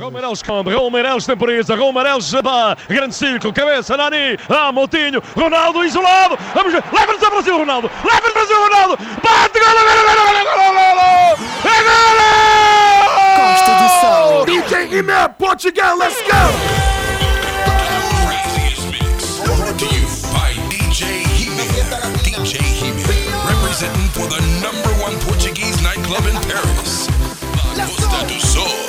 Romarelos come, Romeiros temporiza, Romeiros dá, grande círculo, cabeça, Nani, lá, Moutinho, Ronaldo isolado, vamos ver, leva-nos ao Brasil, Ronaldo, leva-nos ao Brasil, Ronaldo, bate, gol, gol, gol, gol, gol, é gol! Costa do Sol. DJ Ime, Portugal, let's go! Representing for the number one Portuguese nightclub in Paris, La Costa do Sol.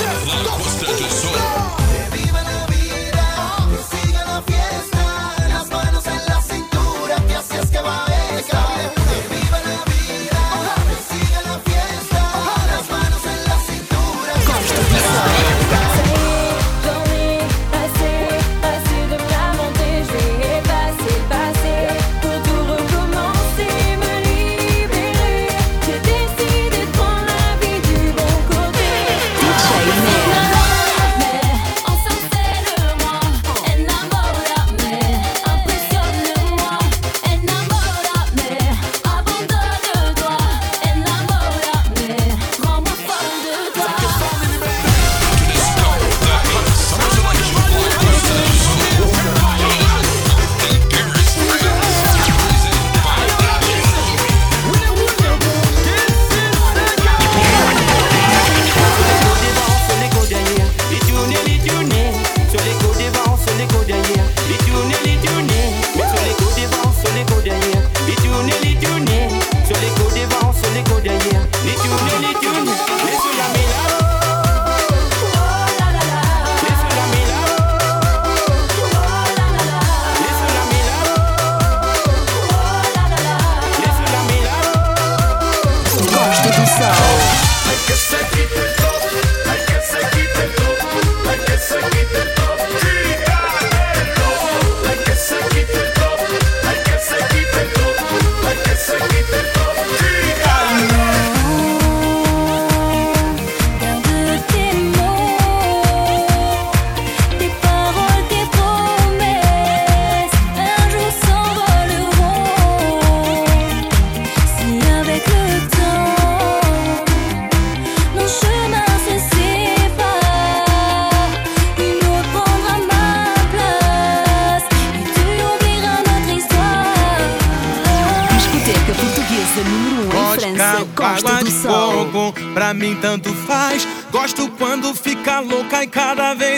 tanto faz. Gosto quando fica louca e cada vez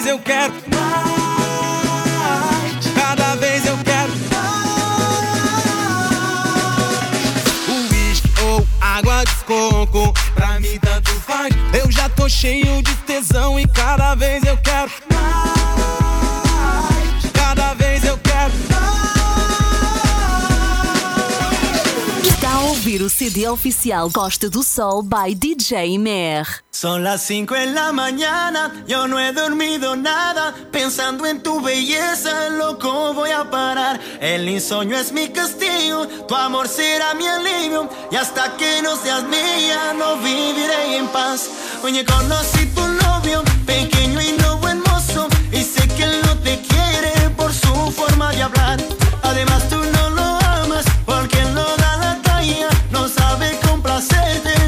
CD oficial Costa do Sol by DJ Mer. Son las 5 en la mañana, yo no he dormido nada. Pensando en tu belleza, loco voy a parar. El insomnio es mi castigo, tu amor será mi alivio. Y hasta que no seas mía, no viviré en paz. Oye, conocí tu novio, pequeño y no hermoso. Y sé que él no te quiere por su forma de hablar. Además, tú sabe complacerte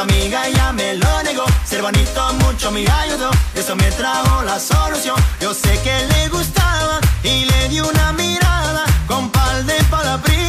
amiga ya me lo negó. Ser bonito mucho me ayudó, eso me trajo la solución. Yo sé que le gustaba y le di una mirada con pal de palabras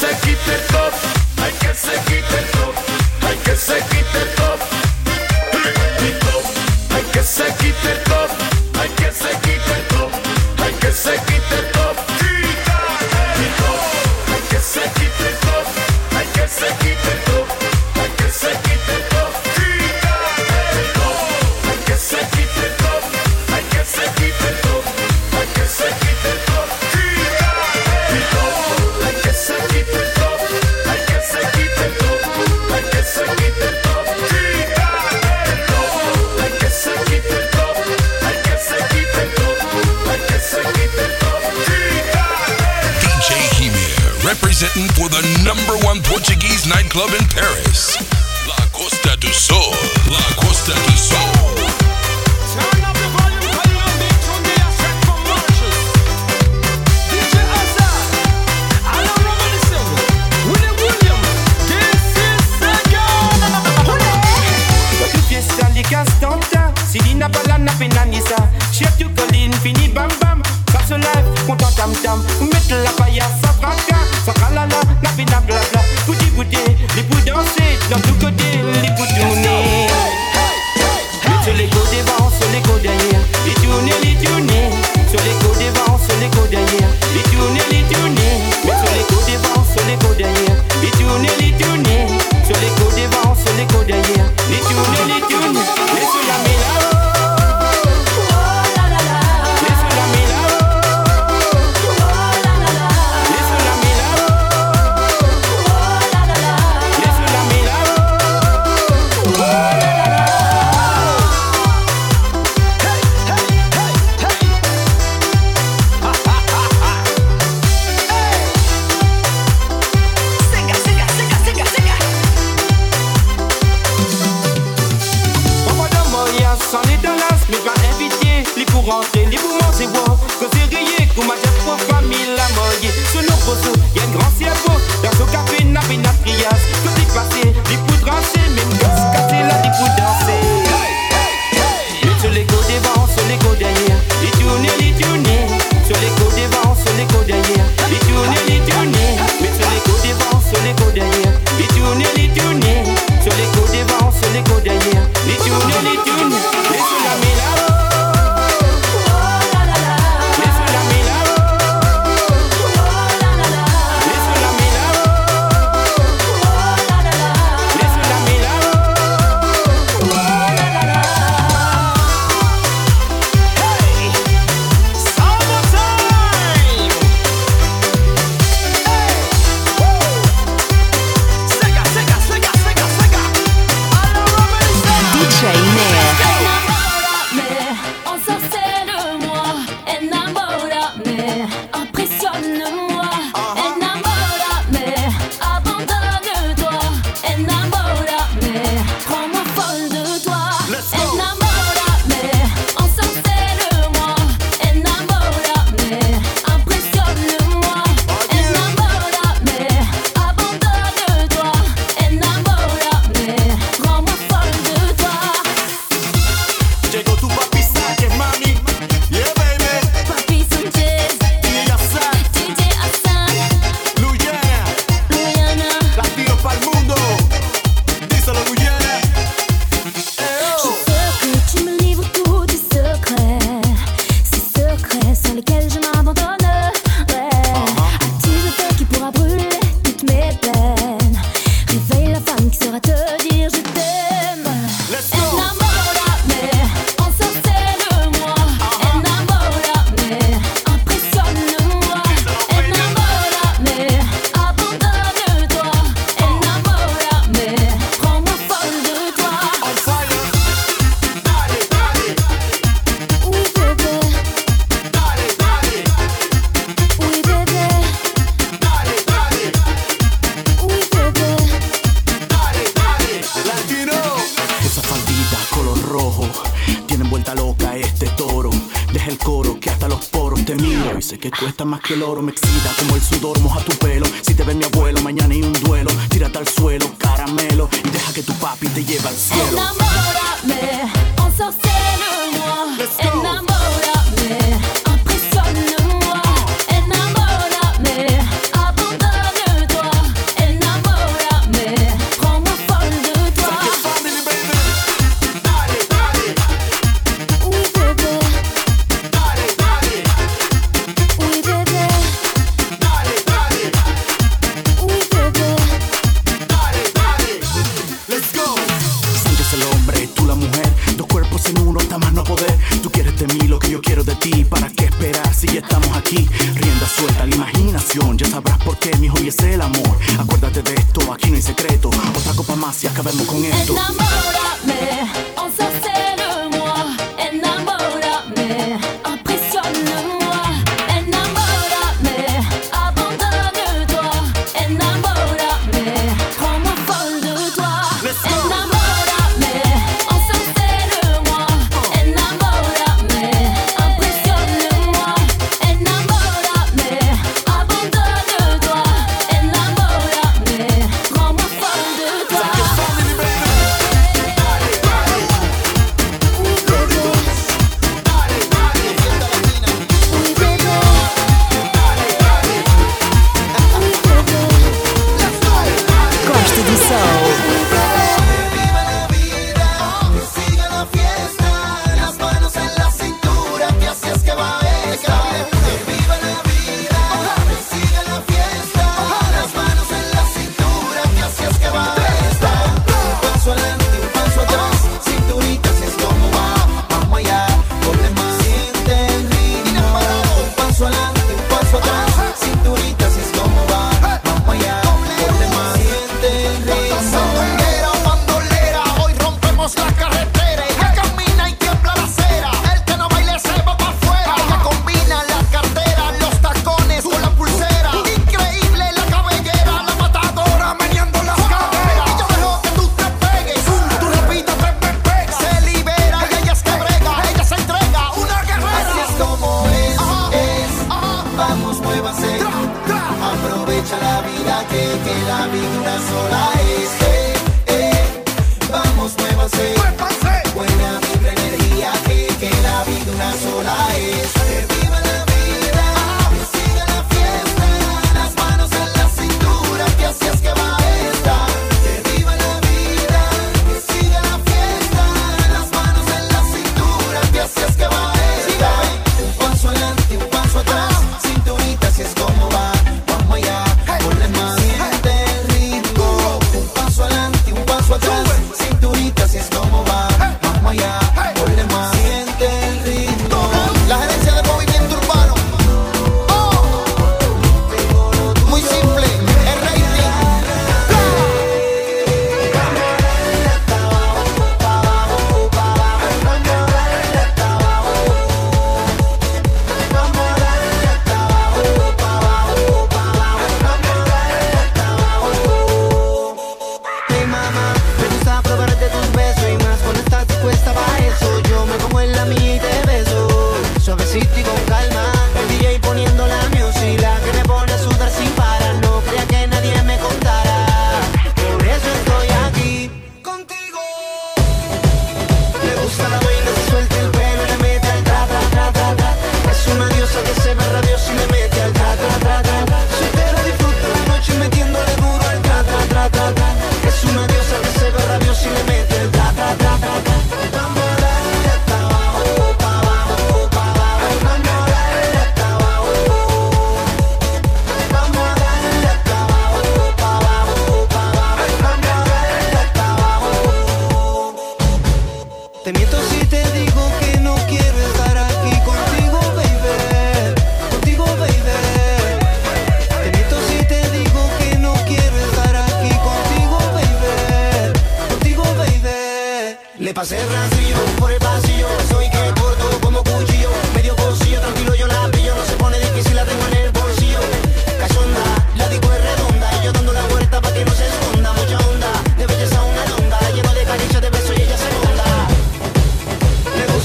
se quite el top, hay que se quite el top, hay que se quite el top, mi top, hay que se quite el top. representing for the number one Portuguese nightclub in Paris, La Costa do Sol. La Costa do Sol. tu papi te lleva al cielo. Aprovecha la vida que queda, vive una sola.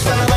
Sana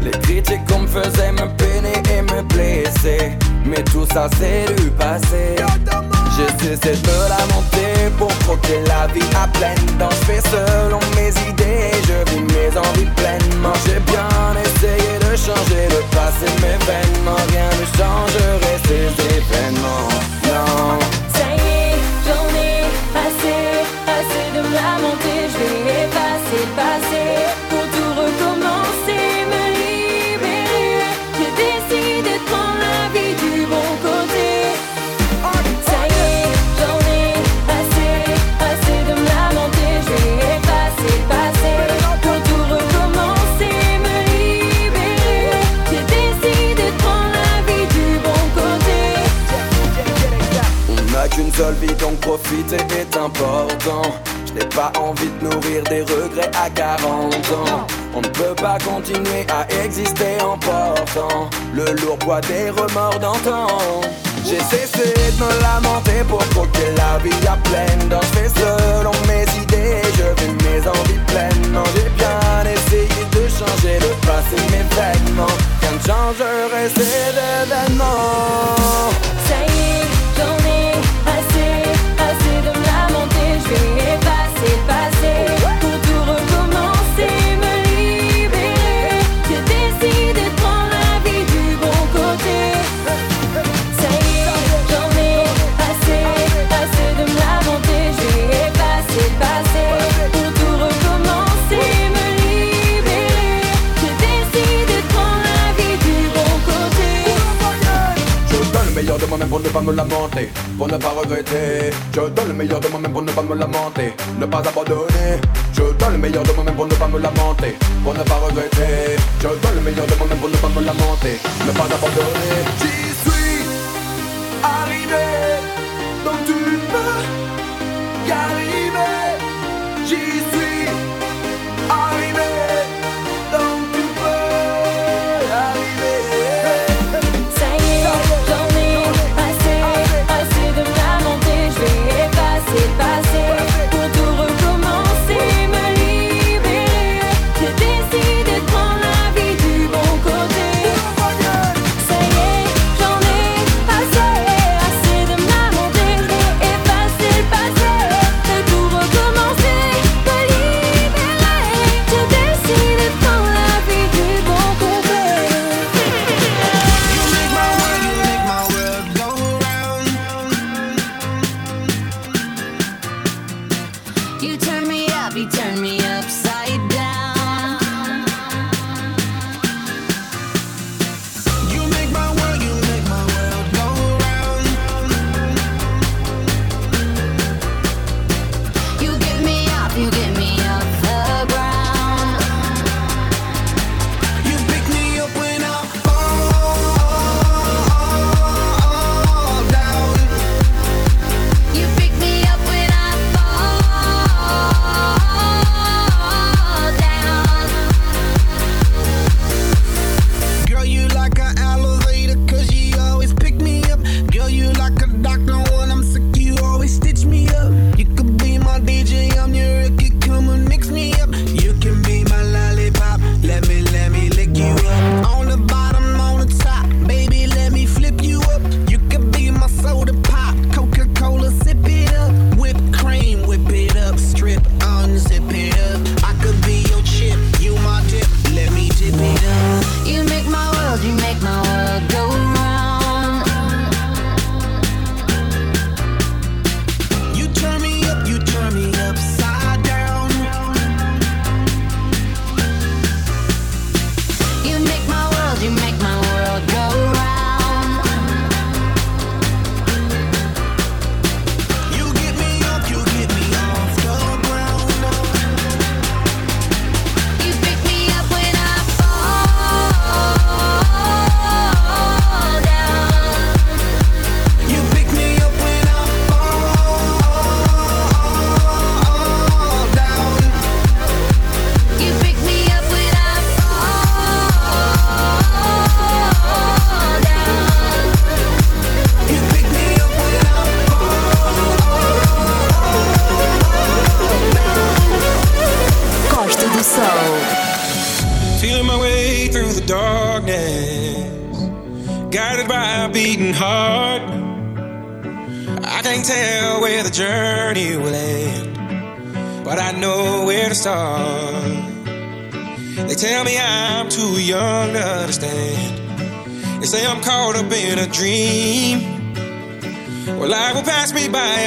Les critiques qu'on me faisait me peiner et me blesser. Mais tout ça c'est du passé. J'essaie de me la monter pour croquer la vie à pleine dents. Je fais selon mes idées, je vis mes envies pleinement. J'ai bien essayé de changer le passé, mes vêtements. Rien ne changerait ces événements. Non. Ça y est, j'en ai assez, assez de me lamenter. Je vais effacer le passé. profiter est important. Je n'ai pas envie de nourrir des regrets à 40 ans. On ne peut pas continuer à exister en portant le lourd poids des remords d'antan. J'ai cessé de me lamenter pour croquer la vie à pleine danse. Fais selon mes idées, je vis mes envies pleinement. J'ai bien essayé de changer, de passer mes vêtements. Quand je changerai, c'est l'événement. fait effacer passé. pour ne pas me lamenter, pour ne pas regretter. Je donne le meilleur de moi-même pour ne pas me lamenter, ne pas abandonner. Je donne le meilleur de moi-même pour ne pas me lamenter, pour ne pas regretter. Je donne le meilleur de moi-même pour ne pas me lamenter, ne pas abandonner.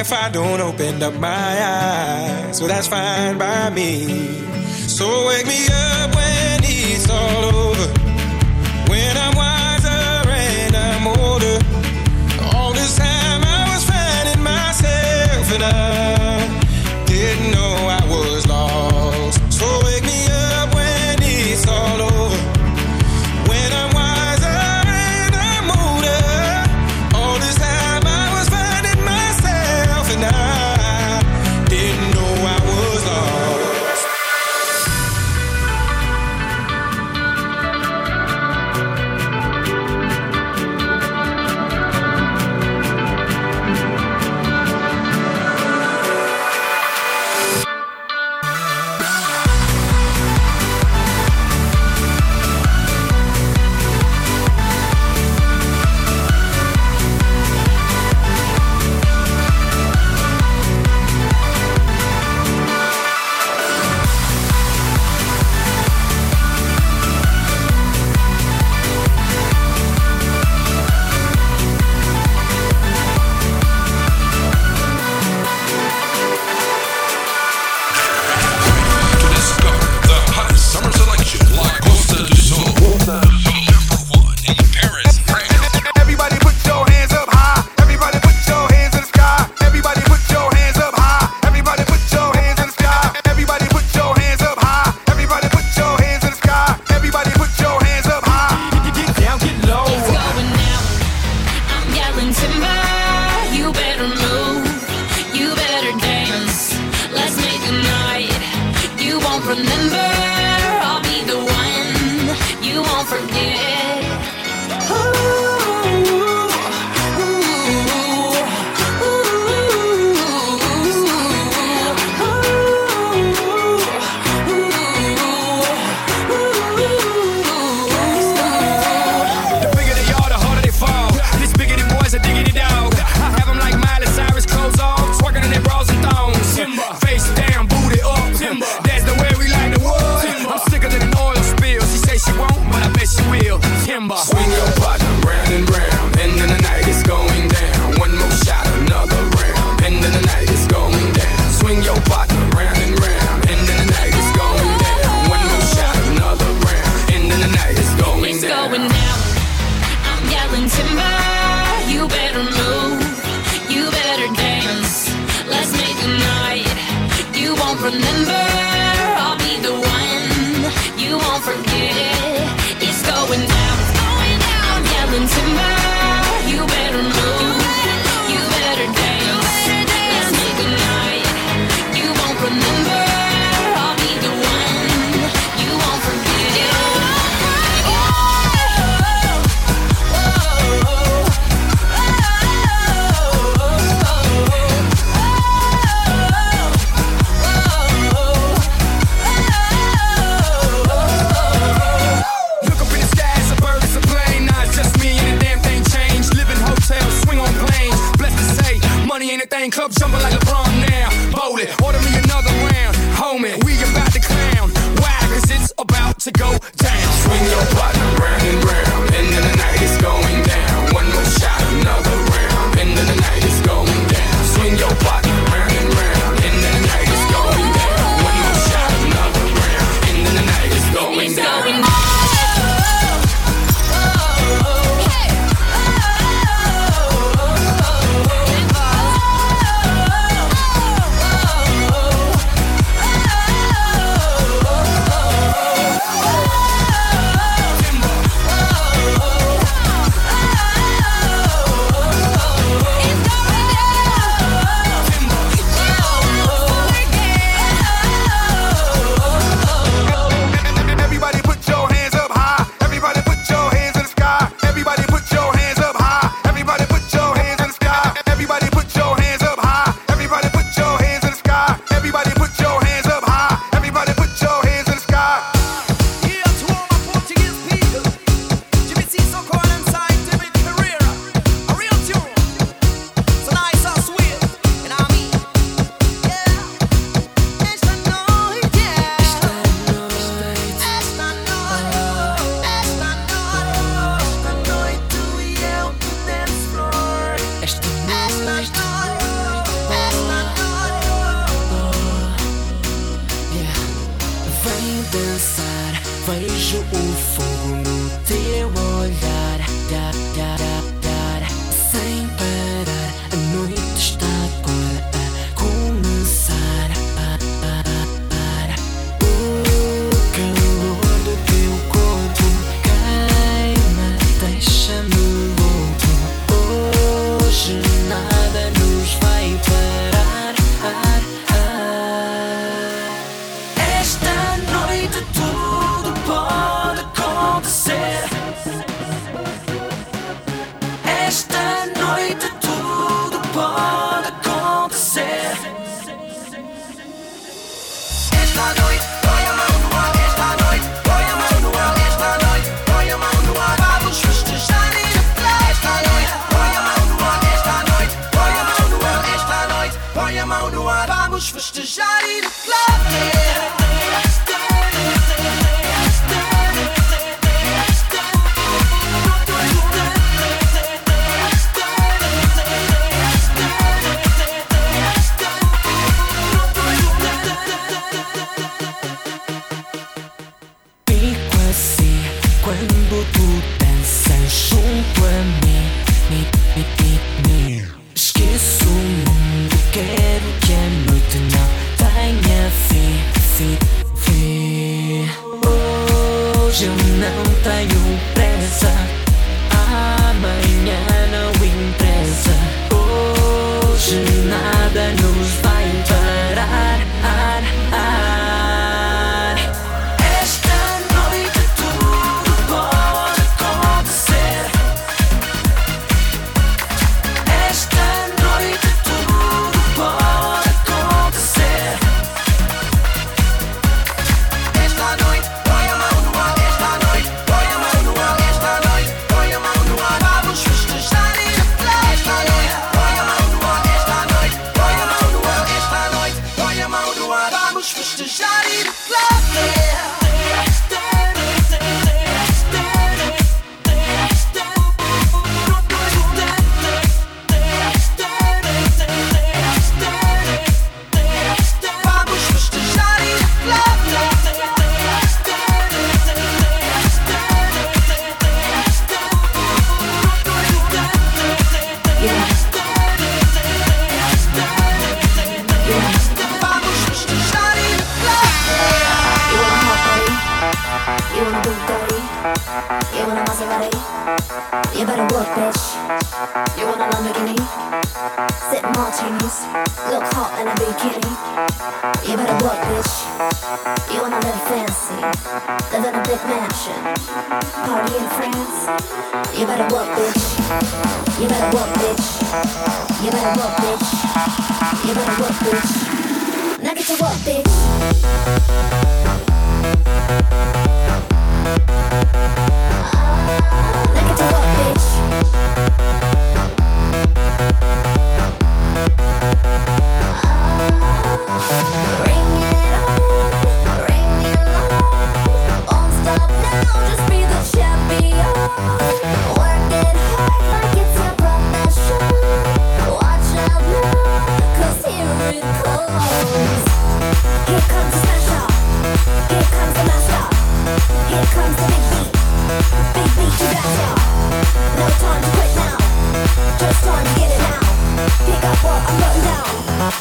if I don't open up my eyes. So well, that's fine by me. So wake me up.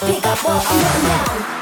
Pick up what I'm putting down.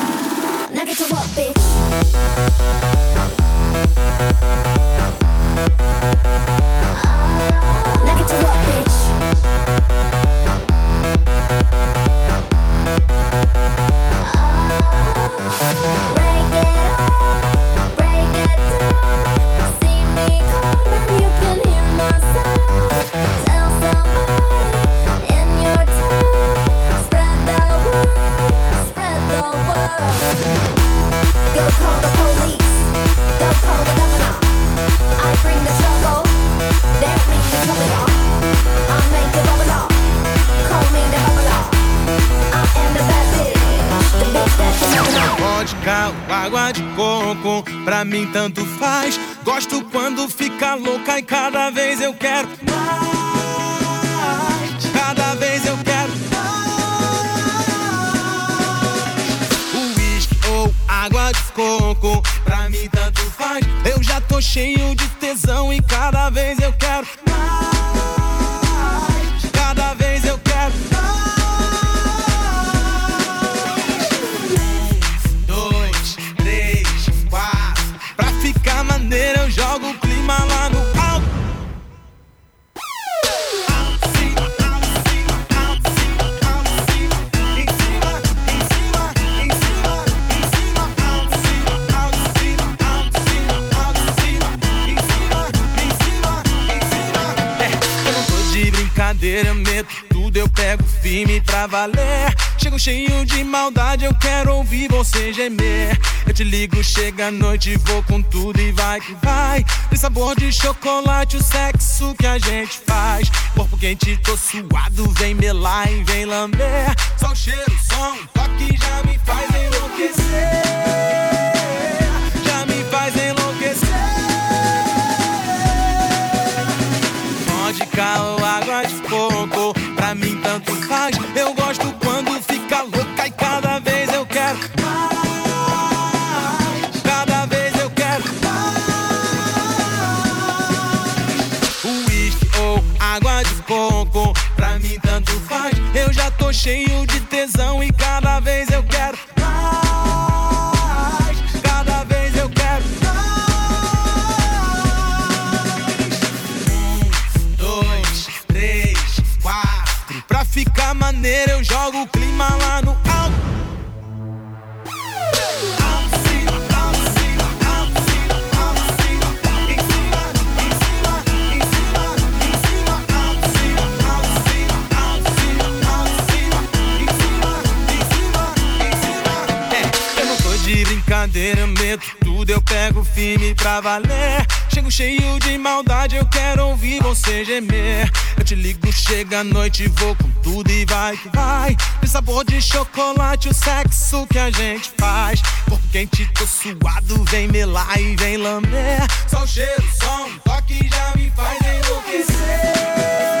Now get to work, bitch. Now get to work, bitch. Tanto faz. Gosto quando fica louca e cada vez eu quero água de coco, pra mim tanto faz. Eu já tô cheio de tesão e cada vez eu quero mais. Cada vez eu quero dois, três, quatro. Pra ficar maneiro, eu jogo o clima lá no firme pra valer. Chego cheio de maldade, eu quero ouvir você gemer. Eu te ligo, chega a noite, vou com tudo e vai que vai. Tem sabor de chocolate, o sexo que a gente faz. Corpo quente, tô suado, vem melar e vem lamber. Só o cheiro, som, toque já me faz enlouquecer. Tô cheio de tesão e cada vez eu quero mais. Cada vez eu quero dois, três, quatro. Pra ficar maneiro, eu jogo o clima lá no pego firme pra valer. Chego cheio de maldade, eu quero ouvir você gemer. Eu te ligo, chega a noite, vou com tudo e vai que vai. Tem sabor de chocolate, o sexo que a gente faz. Corpo quente, tô suado, vem melar e vem lamber. Só o cheiro, som, toque já me faz enlouquecer.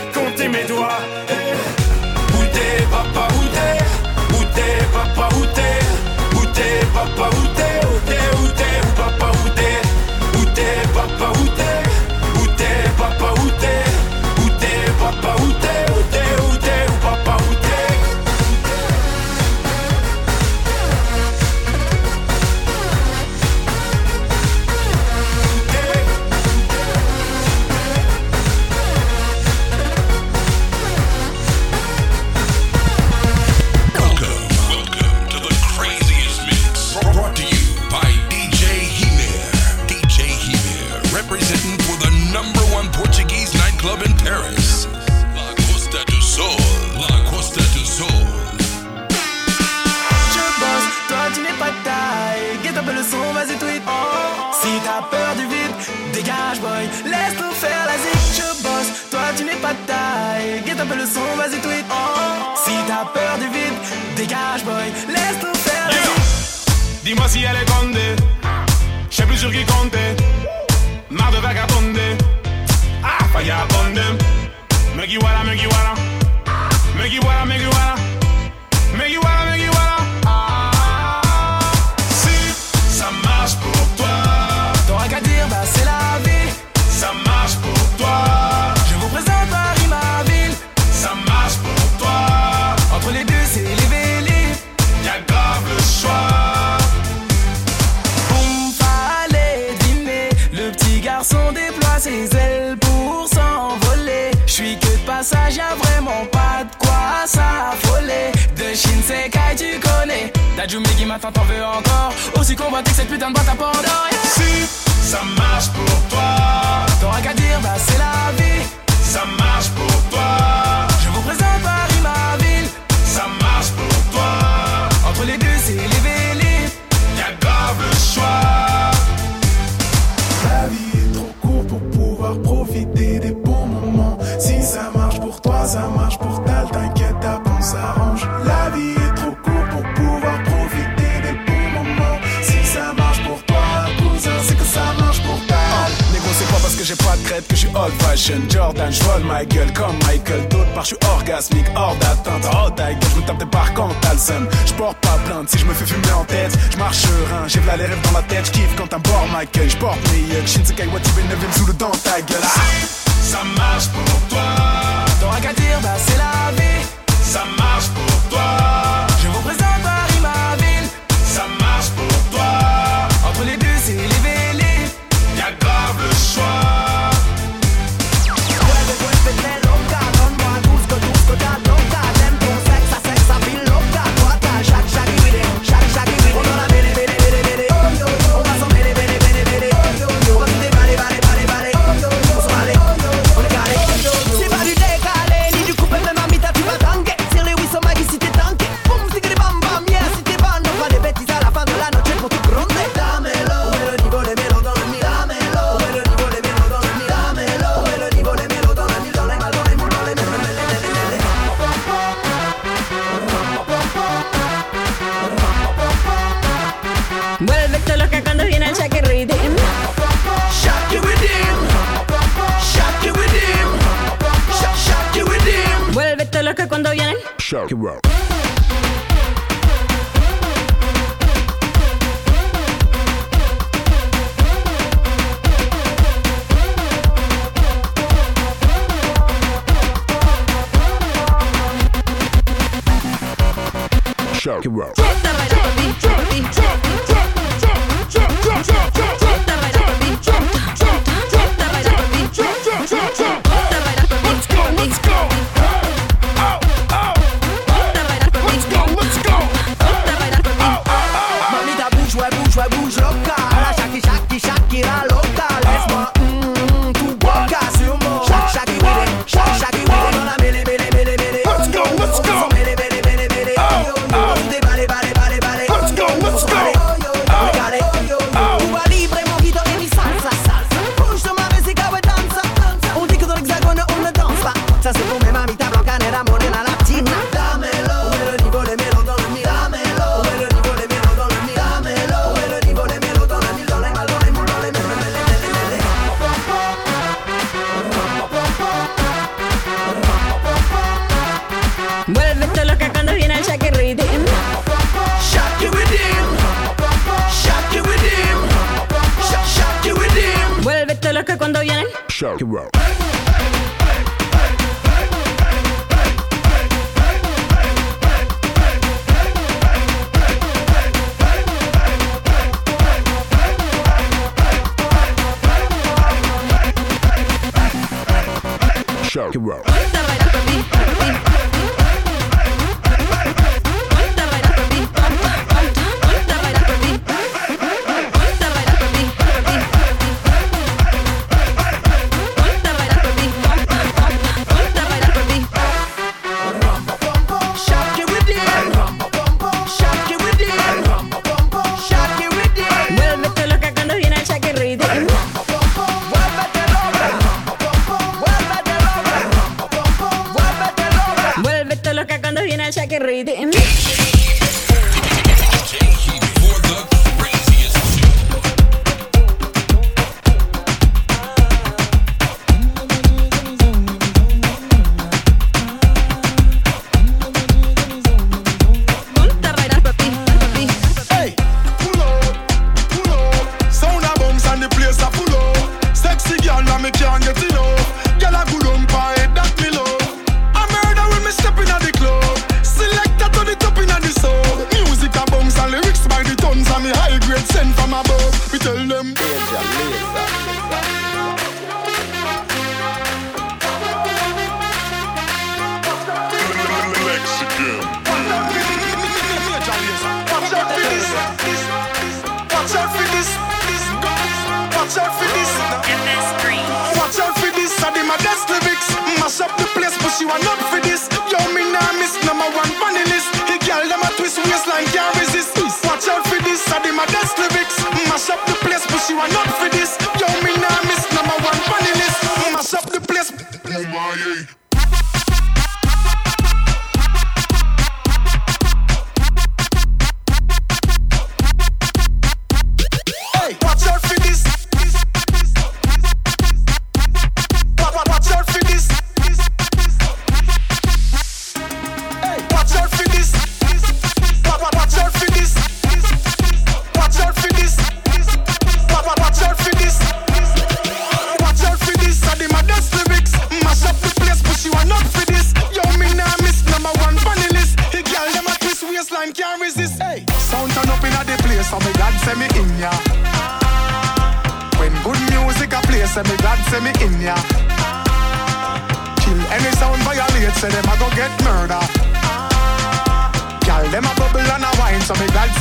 compté mes doigts. Eh, Où t'es papa, où t'es? Où t'es papa, où t'es? Où t'es papa, où t'es? Où t'es, où t'es, où où t'es? Où t'es où t'es? Dis-moi si elle est. Je sais plus sur qui compter. Marre de. Ah. Me guiwara, me guiwara. Me guiwara, me. Me Dajumi qui m'attend, t'en veux encore. Aussi que cette putain de boîte à Pandore. yeah. Si ça marche pour toi. T'auras qu'à dire, bah c'est la vie. Ça marche pour toi. Je vous présente Paris, ma ville. Ça marche pour toi. Entre les deux, c'est les vélis. Y'a grave le choix. La vie est trop courte pour pouvoir profiter des bons moments. Si ça marche pour toi, ça marche pour Tal, t'inquiète, ta on s'arrange. Que j'ai pas de crête que je suis old fashion. Jordan, je vole ma gueule comme Michael. D'autre part, je suis orgasmique, hors d'atteinte. Oh, ta gueule, je me tape des barres quand t'as le seum. Je porte pas plainte si je me fais fumer en tête. Je marche serein, j'ai v'là les rêves dans la tête. Je kiffe quand un bord ma Michael. J'porte mes yucks, Shinsekai Watibé 9ème sous le dent ta gueule. Ah Ça marche pour toi. T'auras qu'à dire, bah c'est la vie. Ça marche pour toi.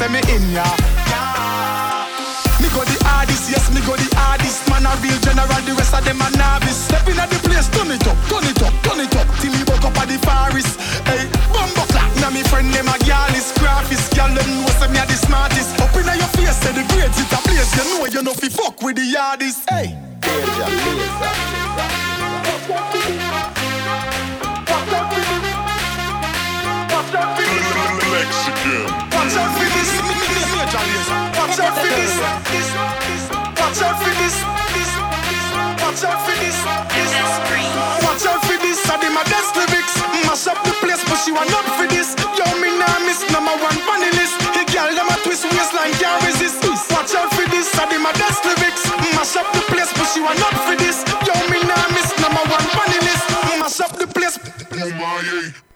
Say me in ya. Me go the hardest, yes, me go the hardest. Man a real general, the rest of them a novice. Step in at the place, turn it up, turn it up, turn it up, till he woke up at the forest. Hey, bumbo clap, now me friend them a gal is graphist. Gal them know say me a the smartest. Up in your face, say the grades it a place. You know you know fi fuck with the hardest. Hey, danger, Mexican. Watch out for this. Watch out for this, this, this. Watch out for this, this, this. Watch out for this, this. Watch out for this, this. This, this. Hey,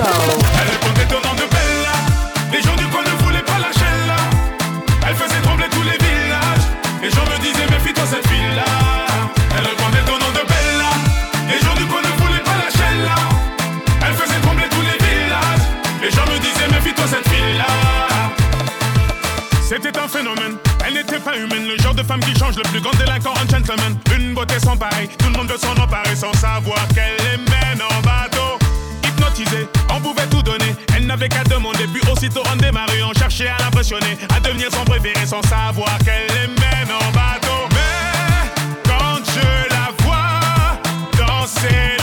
Elle répondait au nom de Bella. Les gens du coin ne voulaient pas lâcher là. Elle faisait trembler tous les villages. Les gens me disaient méfie-toi cette fille-là. Elle répondait au nom de Bella. Les gens du coin ne voulaient pas lâcher là. Elle faisait trembler tous les villages. Les gens me disaient méfie-toi cette fille-là. C'était un phénomène, elle n'était pas humaine, le genre de femme qui change le plus grand délinquant en gentleman. Une beauté sans pareil, tout le monde veut s'en emparer sans savoir qu'elle les mène en bateau. On pouvait tout donner, elle n'avait qu'à demander, puis aussitôt on démarrait, on cherchait à l'impressionner, à devenir son préféré sans savoir qu'elle les mène en bateau. Mais quand je la vois danser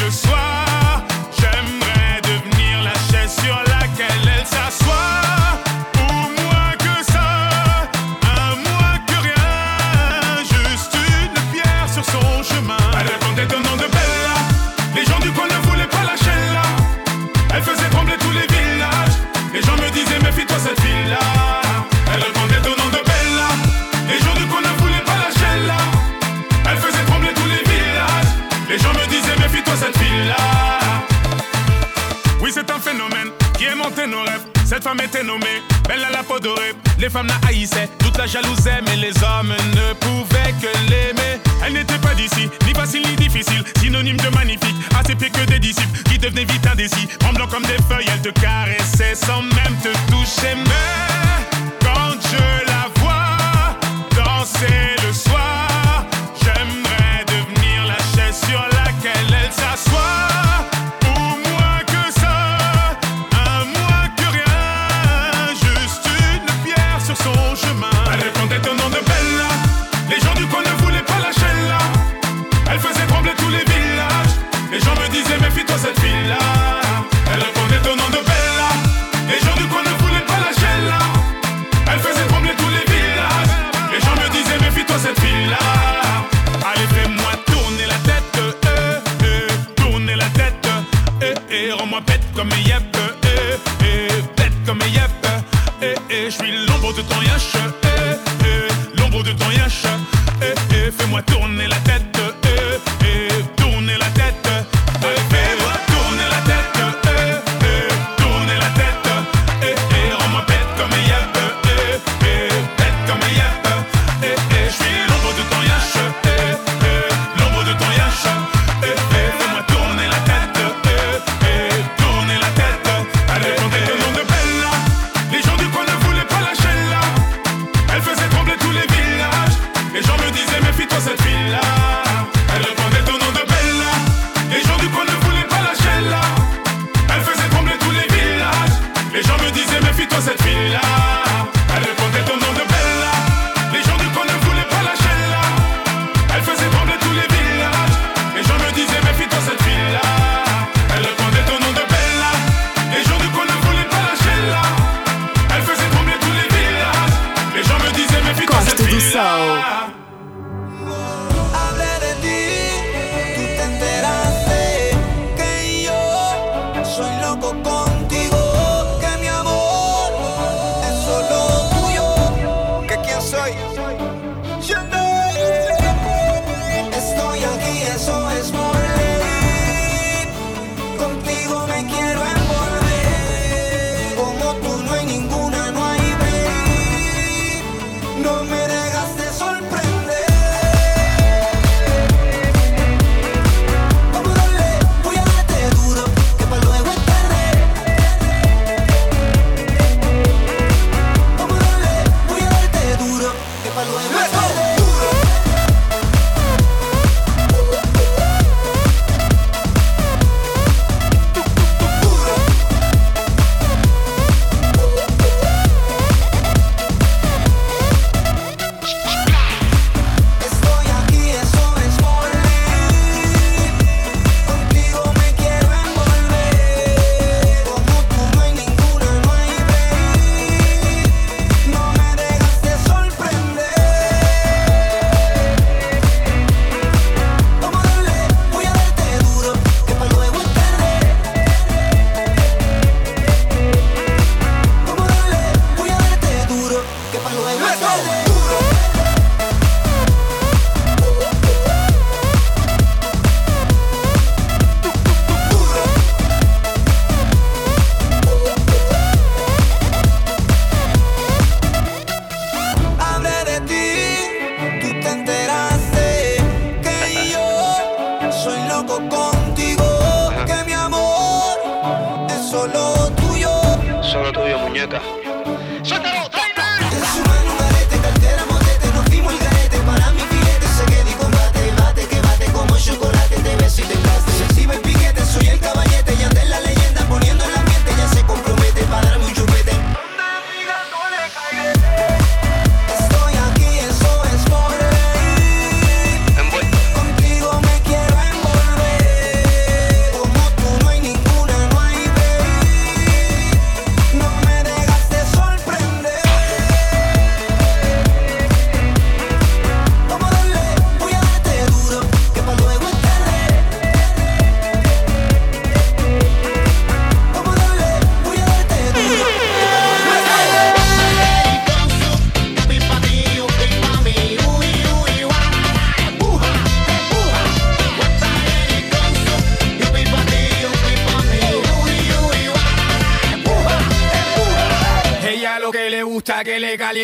Cette femme était nommée Belle à la peau dorée. Les femmes la haïssaient, toute la jalousaient, mais les hommes ne pouvaient que l'aimer. Elle n'était pas d'ici, ni facile ni difficile, synonyme de magnifique. À ses pieds que des disciples qui devenaient vite indécis. Tremblant comme des feuilles, elle te caressait sans même te toucher. Mais quand je la vois danser le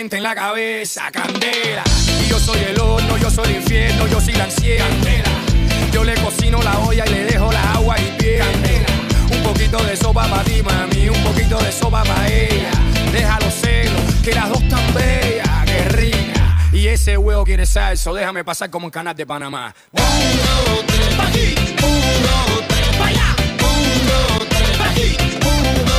en la cabeza, candela. Y yo soy el horno, yo soy el infierno, yo soy la ansiedad. Yo le cocino la olla y le dejo la agua y pie, candela. Un poquito de sopa para ti, mami, un poquito de sopa para ella. Déjalo celos, que las dos tan bellas, que rica. Y ese huevo quiere salso, déjame pasar como en canal de Panamá. Uno, pa' aquí. Uno, pa' allá. Uno, pa' aquí. Uno,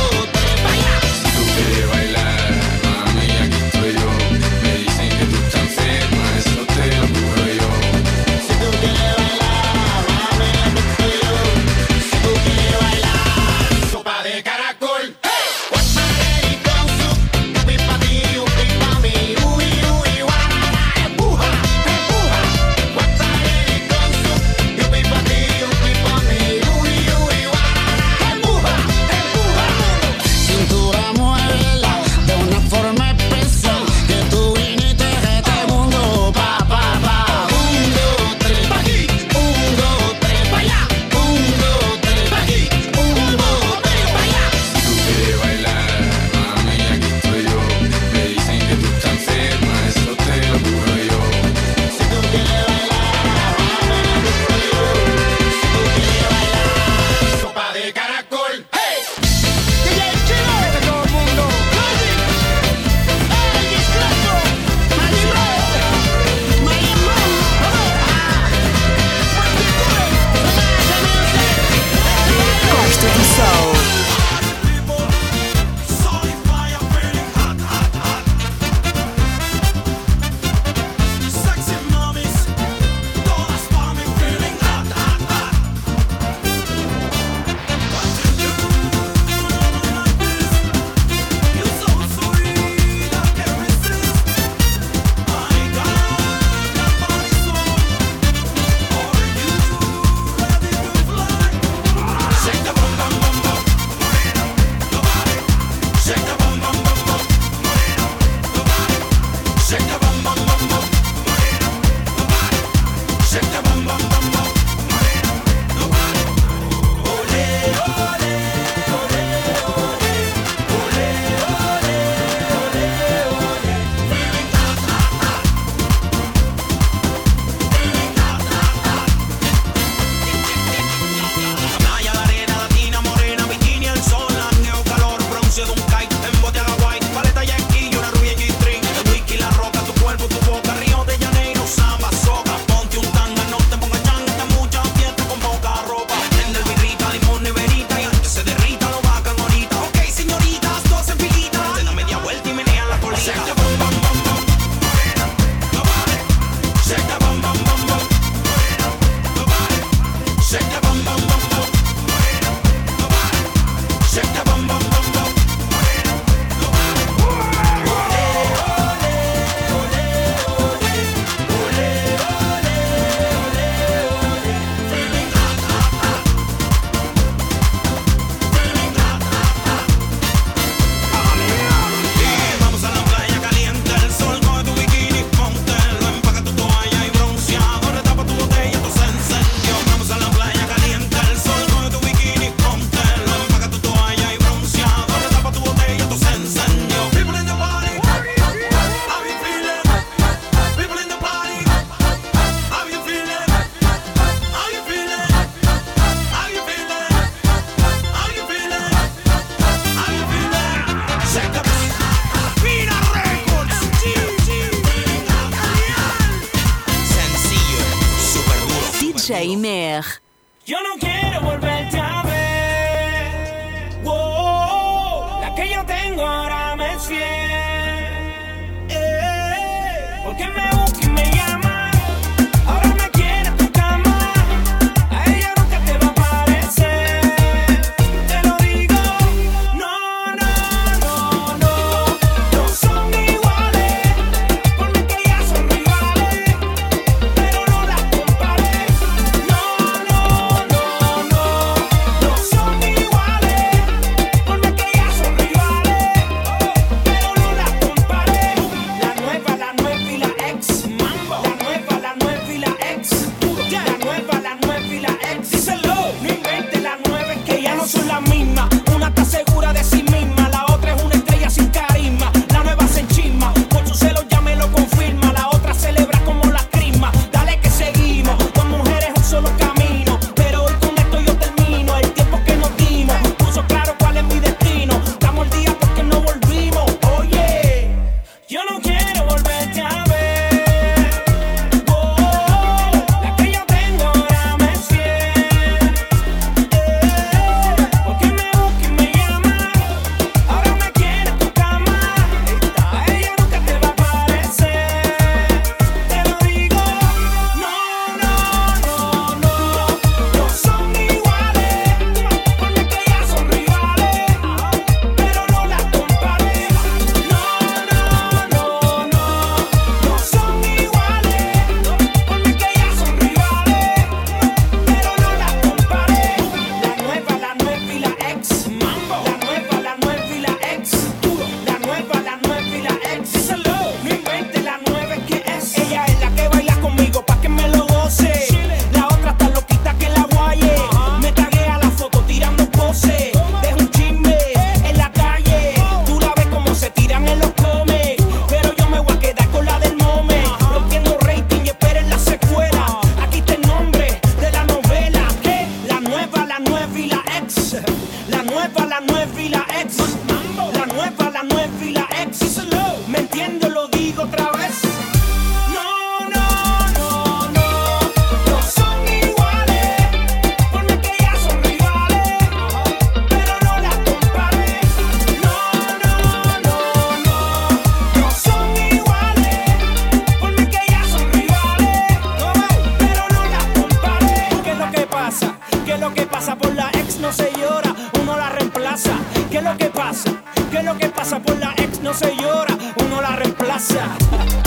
Qué es lo que pasa? ¿Qué es lo que pasa? Por la ex no se llora, uno la reemplaza.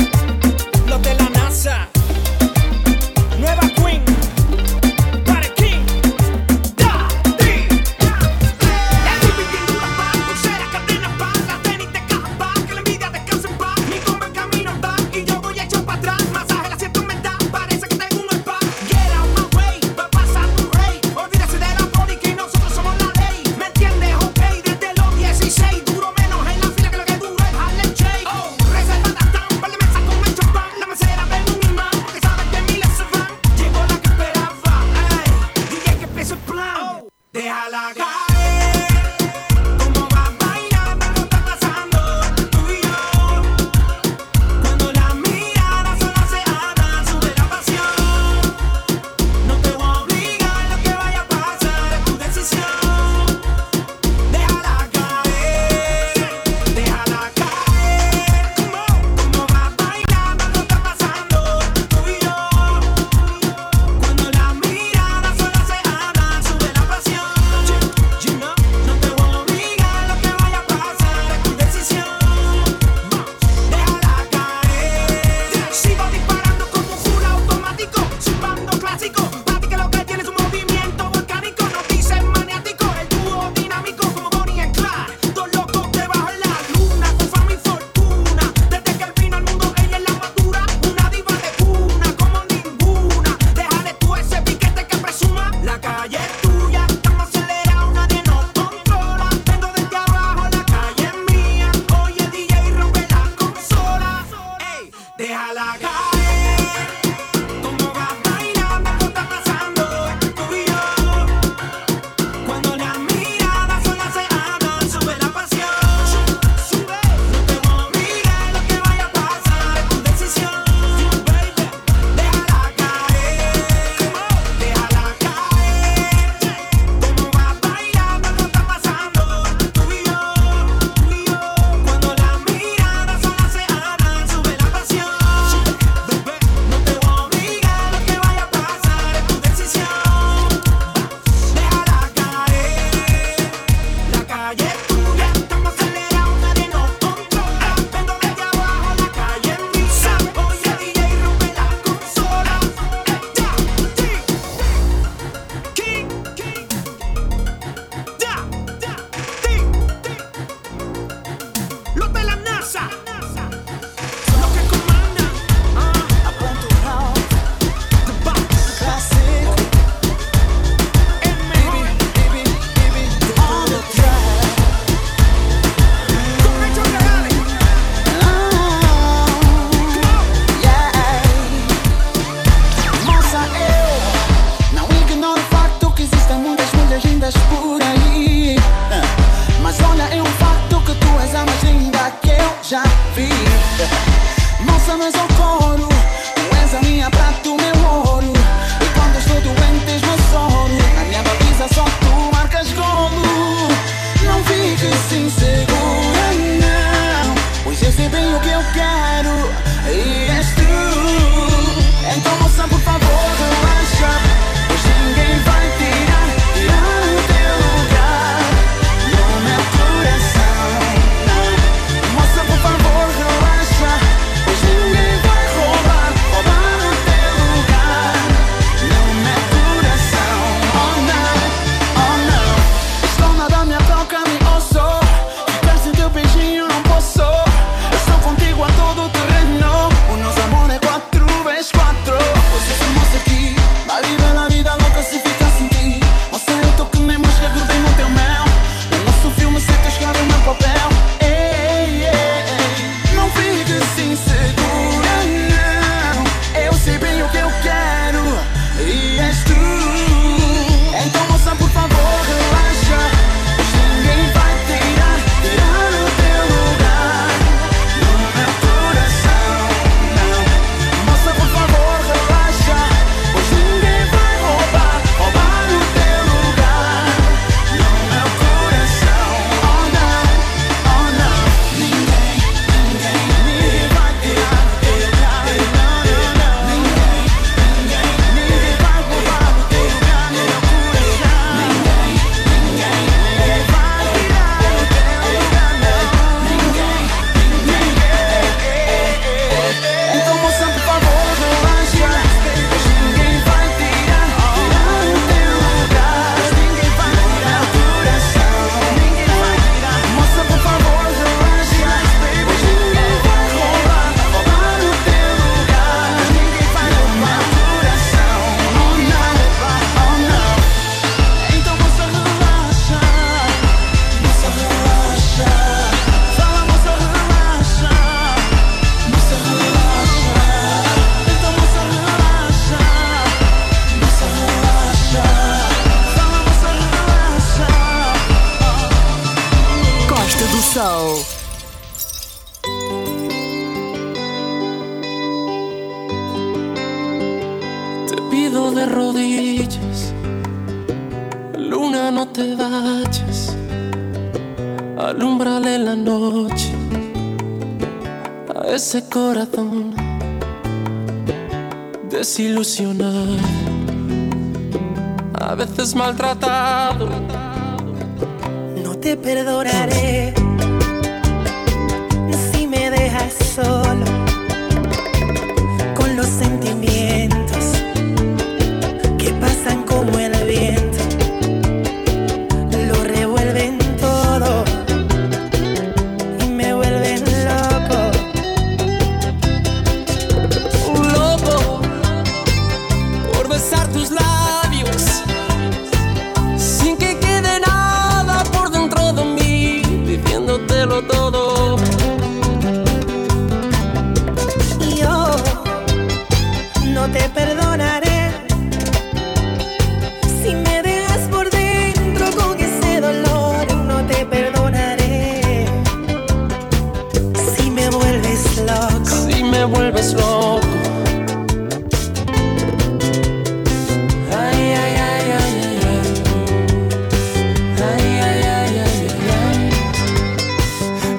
Los de la NASA. ilusión.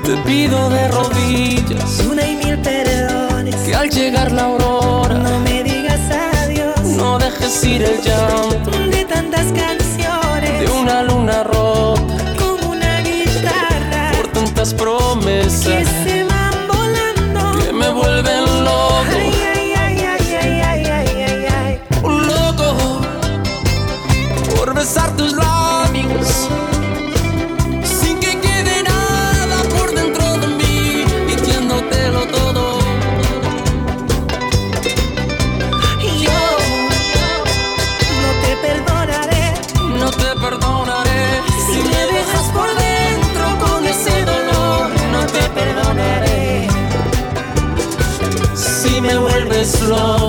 Te pido de rodillas una y mil perdones. Que al llegar la aurora no me digas adiós. No dejes ir el llanto de tantas canciones. De una luna rota como una guitarra por tantas pruebas Oh.